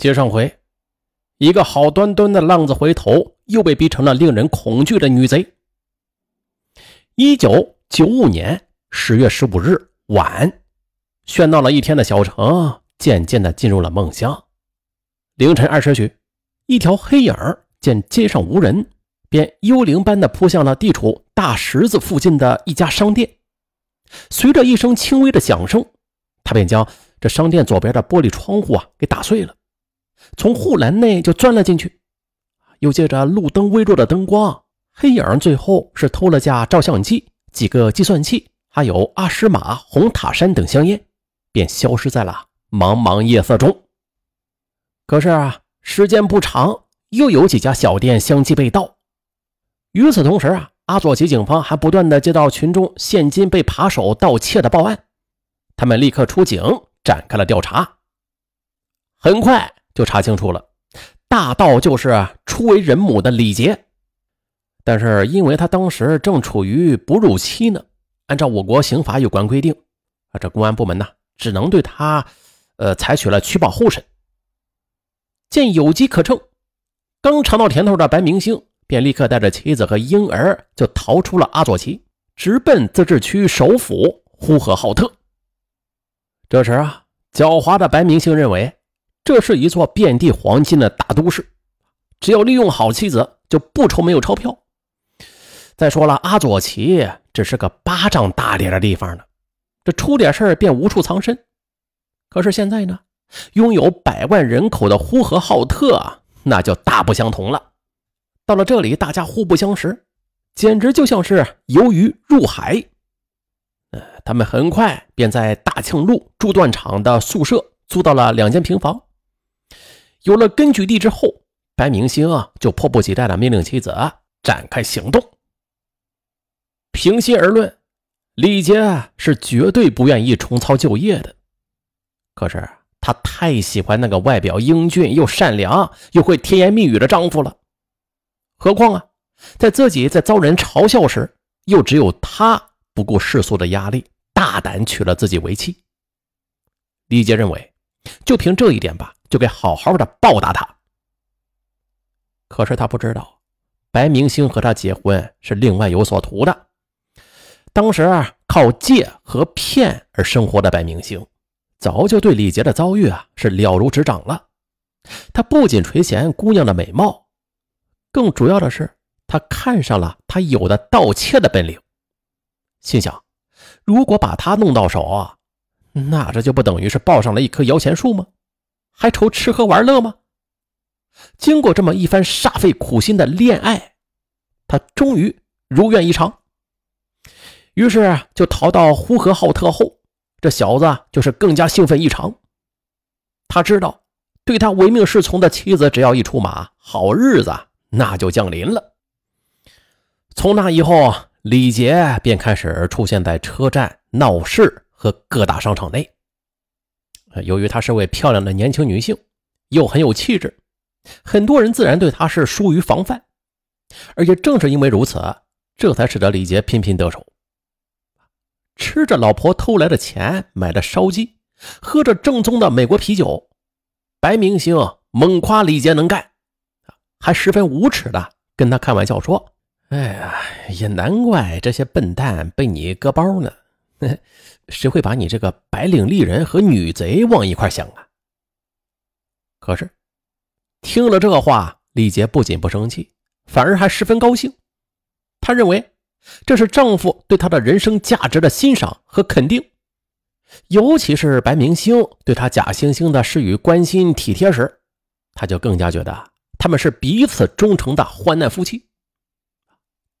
接上回，一个好端端的浪子回头，又被逼成了令人恐惧的女贼。一九九五年十月十五日晚，喧闹了一天的小城渐渐的进入了梦乡。凌晨二时许，一条黑影见街上无人，便幽灵般的扑向了地处大十字附近的一家商店。随着一声轻微的响声，他便将这商店左边的玻璃窗户啊给打碎了，从护栏内就钻了进去。又借着路灯微弱的灯光，黑影最后是偷了架照相机、几个计算器，还有阿诗玛、红塔山等香烟，便消失在了茫茫夜色中。可是啊，时间不长，又有几家小店相继被盗。与此同时啊。阿佐奇警方还不断的接到群众现金被扒手盗窃的报案，他们立刻出警展开了调查，很快就查清楚了，大盗就是初为人母的李杰，但是因为他当时正处于哺乳期呢，按照我国刑法有关规定，啊，这公安部门呢只能对他，呃，采取了取保候审。见有机可乘，刚尝到甜头的白明星。便立刻带着妻子和婴儿就逃出了阿佐旗，直奔自治区首府呼和浩特。这时啊，狡猾的白明星认为这是一座遍地黄金的大都市，只要利用好妻子，就不愁没有钞票。再说了，阿佐奇只是个巴掌大点的地方呢，这出点事便无处藏身。可是现在呢，拥有百万人口的呼和浩特那就大不相同了。到了这里，大家互不相识，简直就像是游鱼入海。呃，他们很快便在大庆路铸锻厂的宿舍租到了两间平房。有了根据地之后，白明星啊就迫不及待的命令妻子展开行动。平心而论，李杰是绝对不愿意重操旧业的，可是他太喜欢那个外表英俊又善良又会甜言蜜语的丈夫了。何况啊，在自己在遭人嘲笑时，又只有他不顾世俗的压力，大胆娶了自己为妻。李杰认为，就凭这一点吧，就该好好的报答他。可是他不知道，白明星和他结婚是另外有所图的。当时啊靠借和骗而生活的白明星，早就对李杰的遭遇啊是了如指掌了。他不仅垂涎姑娘的美貌。更主要的是，他看上了他有的盗窃的本领，心想：如果把他弄到手啊，那这就不等于是抱上了一棵摇钱树吗？还愁吃喝玩乐吗？经过这么一番煞费苦心的恋爱，他终于如愿以偿。于是就逃到呼和浩特后，这小子就是更加兴奋异常。他知道，对他唯命是从的妻子只要一出马，好日子。那就降临了。从那以后，李杰便开始出现在车站、闹市和各大商场内。由于她是位漂亮的年轻女性，又很有气质，很多人自然对她是疏于防范。而且正是因为如此，这才使得李杰频频得手。吃着老婆偷来的钱买的烧鸡，喝着正宗的美国啤酒，白明星猛夸李杰能干。还十分无耻的跟他开玩笑说：“哎呀，也难怪这些笨蛋被你割包呢，谁会把你这个白领丽人和女贼往一块想啊？”可是听了这话，李杰不仅不生气，反而还十分高兴。他认为这是丈夫对他的人生价值的欣赏和肯定，尤其是白明星对他假惺惺的施予关心体贴时，他就更加觉得。他们是彼此忠诚的患难夫妻，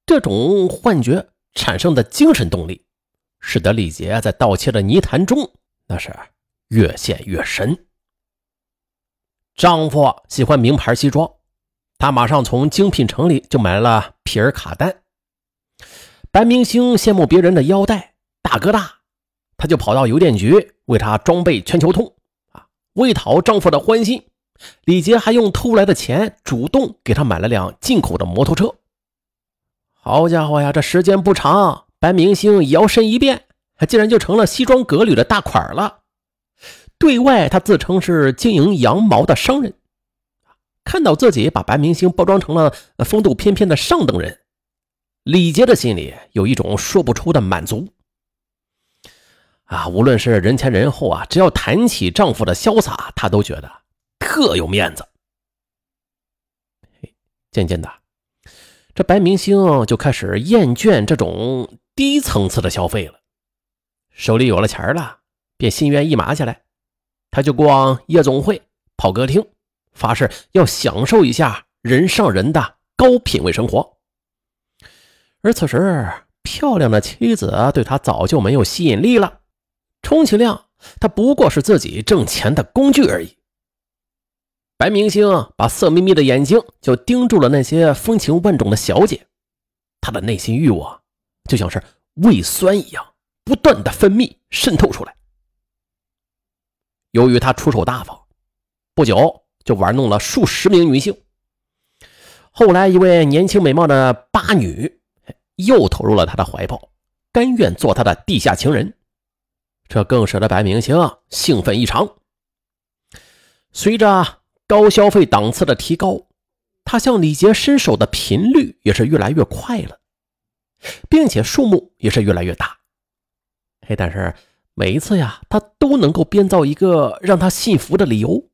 这种幻觉产生的精神动力，使得李杰在盗窃的泥潭中那是越陷越深。丈夫喜欢名牌西装，他马上从精品城里就买了皮尔卡丹。白明星羡慕别人的腰带大哥大，他就跑到邮电局为他装备全球通啊，为讨丈夫的欢心。李杰还用偷来的钱主动给他买了辆进口的摩托车。好家伙呀，这时间不长，白明星摇身一变，竟然就成了西装革履的大款了。对外他自称是经营羊毛的商人。看到自己把白明星包装成了风度翩翩的上等人，李杰的心里有一种说不出的满足。啊，无论是人前人后啊，只要谈起丈夫的潇洒，她都觉得特有面子。渐渐的，这白明星就开始厌倦这种低层次的消费了。手里有了钱了，便心猿意马起来，他就逛夜总会、跑歌厅，发誓要享受一下人上人的高品位生活。而此时，漂亮的妻子对他早就没有吸引力了。充其量，他不过是自己挣钱的工具而已。白明星把色眯眯的眼睛就盯住了那些风情万种的小姐，他的内心欲望就像是胃酸一样，不断的分泌渗透出来。由于他出手大方，不久就玩弄了数十名女性。后来，一位年轻美貌的八女又投入了他的怀抱，甘愿做他的地下情人。这更使得白明星兴奋异常。随着高消费档次的提高，他向李杰伸手的频率也是越来越快了，并且数目也是越来越大。嘿，但是每一次呀，他都能够编造一个让他信服的理由。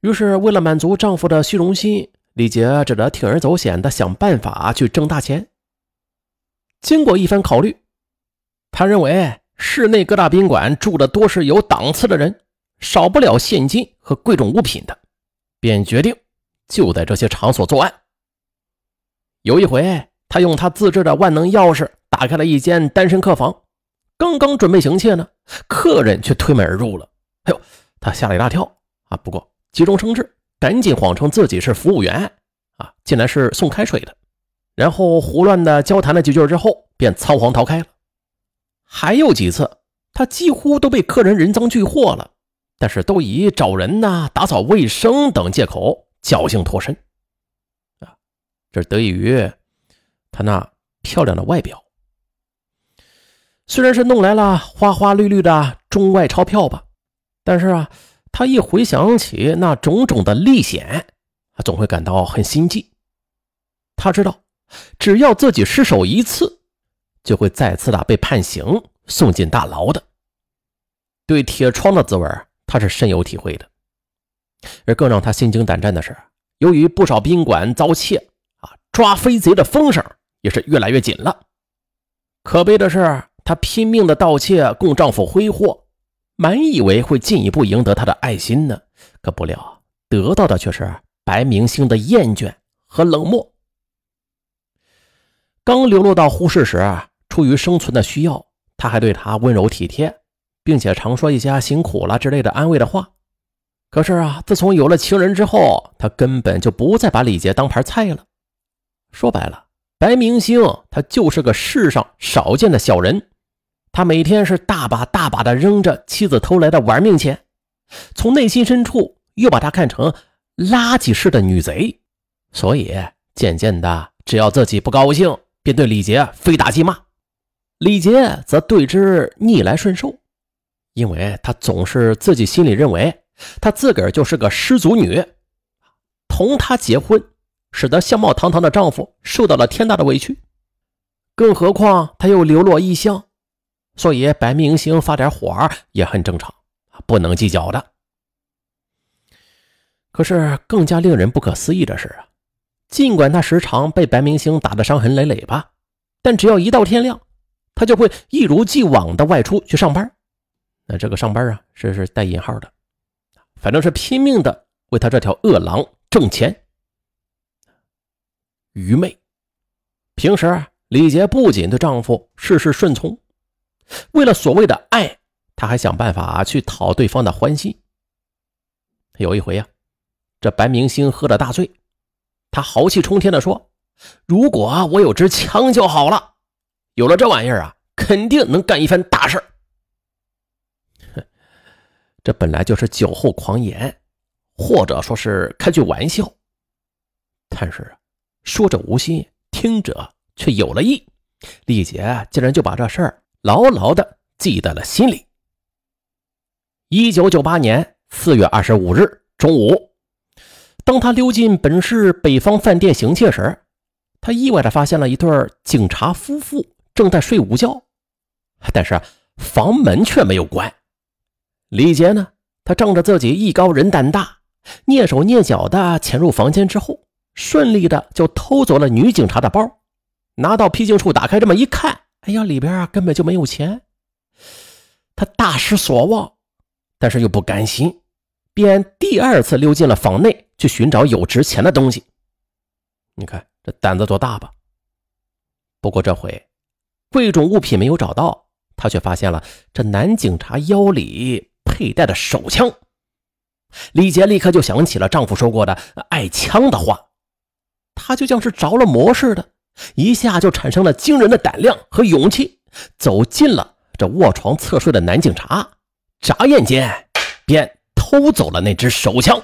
于是，为了满足丈夫的虚荣心，李杰只得铤而走险的想办法去挣大钱。经过一番考虑，他认为。市内各大宾馆住的多是有档次的人，少不了现金和贵重物品的，便决定就在这些场所作案。有一回，他用他自制的万能钥匙打开了一间单身客房，刚刚准备行窃呢，客人却推门而入了。哎呦，他吓了一大跳啊！不过急中生智，赶紧谎称自己是服务员啊，进来是送开水的，然后胡乱的交谈了几句之后，便仓皇逃开了。还有几次，他几乎都被客人人赃俱获了，但是都以找人呐、打扫卫生等借口侥幸脱身。啊，这得益于他那漂亮的外表。虽然是弄来了花花绿绿的中外钞票吧，但是啊，他一回想起那种种的历险，他总会感到很心悸。他知道，只要自己失手一次。就会再次的被判刑，送进大牢的。对铁窗的滋味，他是深有体会的。而更让他心惊胆战的是，由于不少宾馆遭窃，啊，抓飞贼的风声也是越来越紧了。可悲的是，她拼命的盗窃供丈夫挥霍，满以为会进一步赢得他的爱心呢，可不料得到的却是白明星的厌倦和冷漠。刚流落到呼市时，出于生存的需要，他还对她温柔体贴，并且常说一些“辛苦了”之类的安慰的话。可是啊，自从有了情人之后，他根本就不再把李杰当盘菜了。说白了，白明星他就是个世上少见的小人。他每天是大把大把的扔着妻子偷来的玩命钱，从内心深处又把她看成垃圾似的女贼。所以渐渐的，只要自己不高兴，便对李杰非打即骂。李杰则对之逆来顺受，因为他总是自己心里认为他自个儿就是个失足女，同他结婚，使得相貌堂堂的丈夫受到了天大的委屈。更何况他又流落异乡，所以白明星发点火也很正常，不能计较的。可是更加令人不可思议的是啊，尽管他时常被白明星打得伤痕累累吧，但只要一到天亮。他就会一如既往的外出去上班，那这个上班啊，是是带引号的，反正是拼命的为他这条恶狼挣钱。愚昧。平时李杰不仅对丈夫事事顺从，为了所谓的爱，他还想办法去讨对方的欢心。有一回呀，这白明星喝的大醉，他豪气冲天的说：“如果我有支枪就好了。”有了这玩意儿啊，肯定能干一番大事哼，这本来就是酒后狂言，或者说是开句玩笑。但是啊说者无心，听者却有了意。李杰竟然就把这事儿牢牢的记在了心里。一九九八年四月二十五日中午，当他溜进本市北方饭店行窃时，他意外的发现了一对警察夫妇正在睡午觉，但是房门却没有关。李杰呢，他仗着自己艺高人胆大，蹑手蹑脚的潜入房间之后，顺利的就偷走了女警察的包，拿到僻静处打开这么一看，哎呀，里边啊根本就没有钱。他大失所望，但是又不甘心，便第二次溜进了房内去寻找有值钱的东西。你看这胆子多大吧？不过这回贵重物品没有找到，他却发现了这男警察腰里佩戴的手枪。李杰立刻就想起了丈夫说过的爱枪的话，他就像是着了魔似的，一下就产生了惊人的胆量和勇气，走进了。这卧床侧睡的男警察，眨眼间便偷走了那支手枪。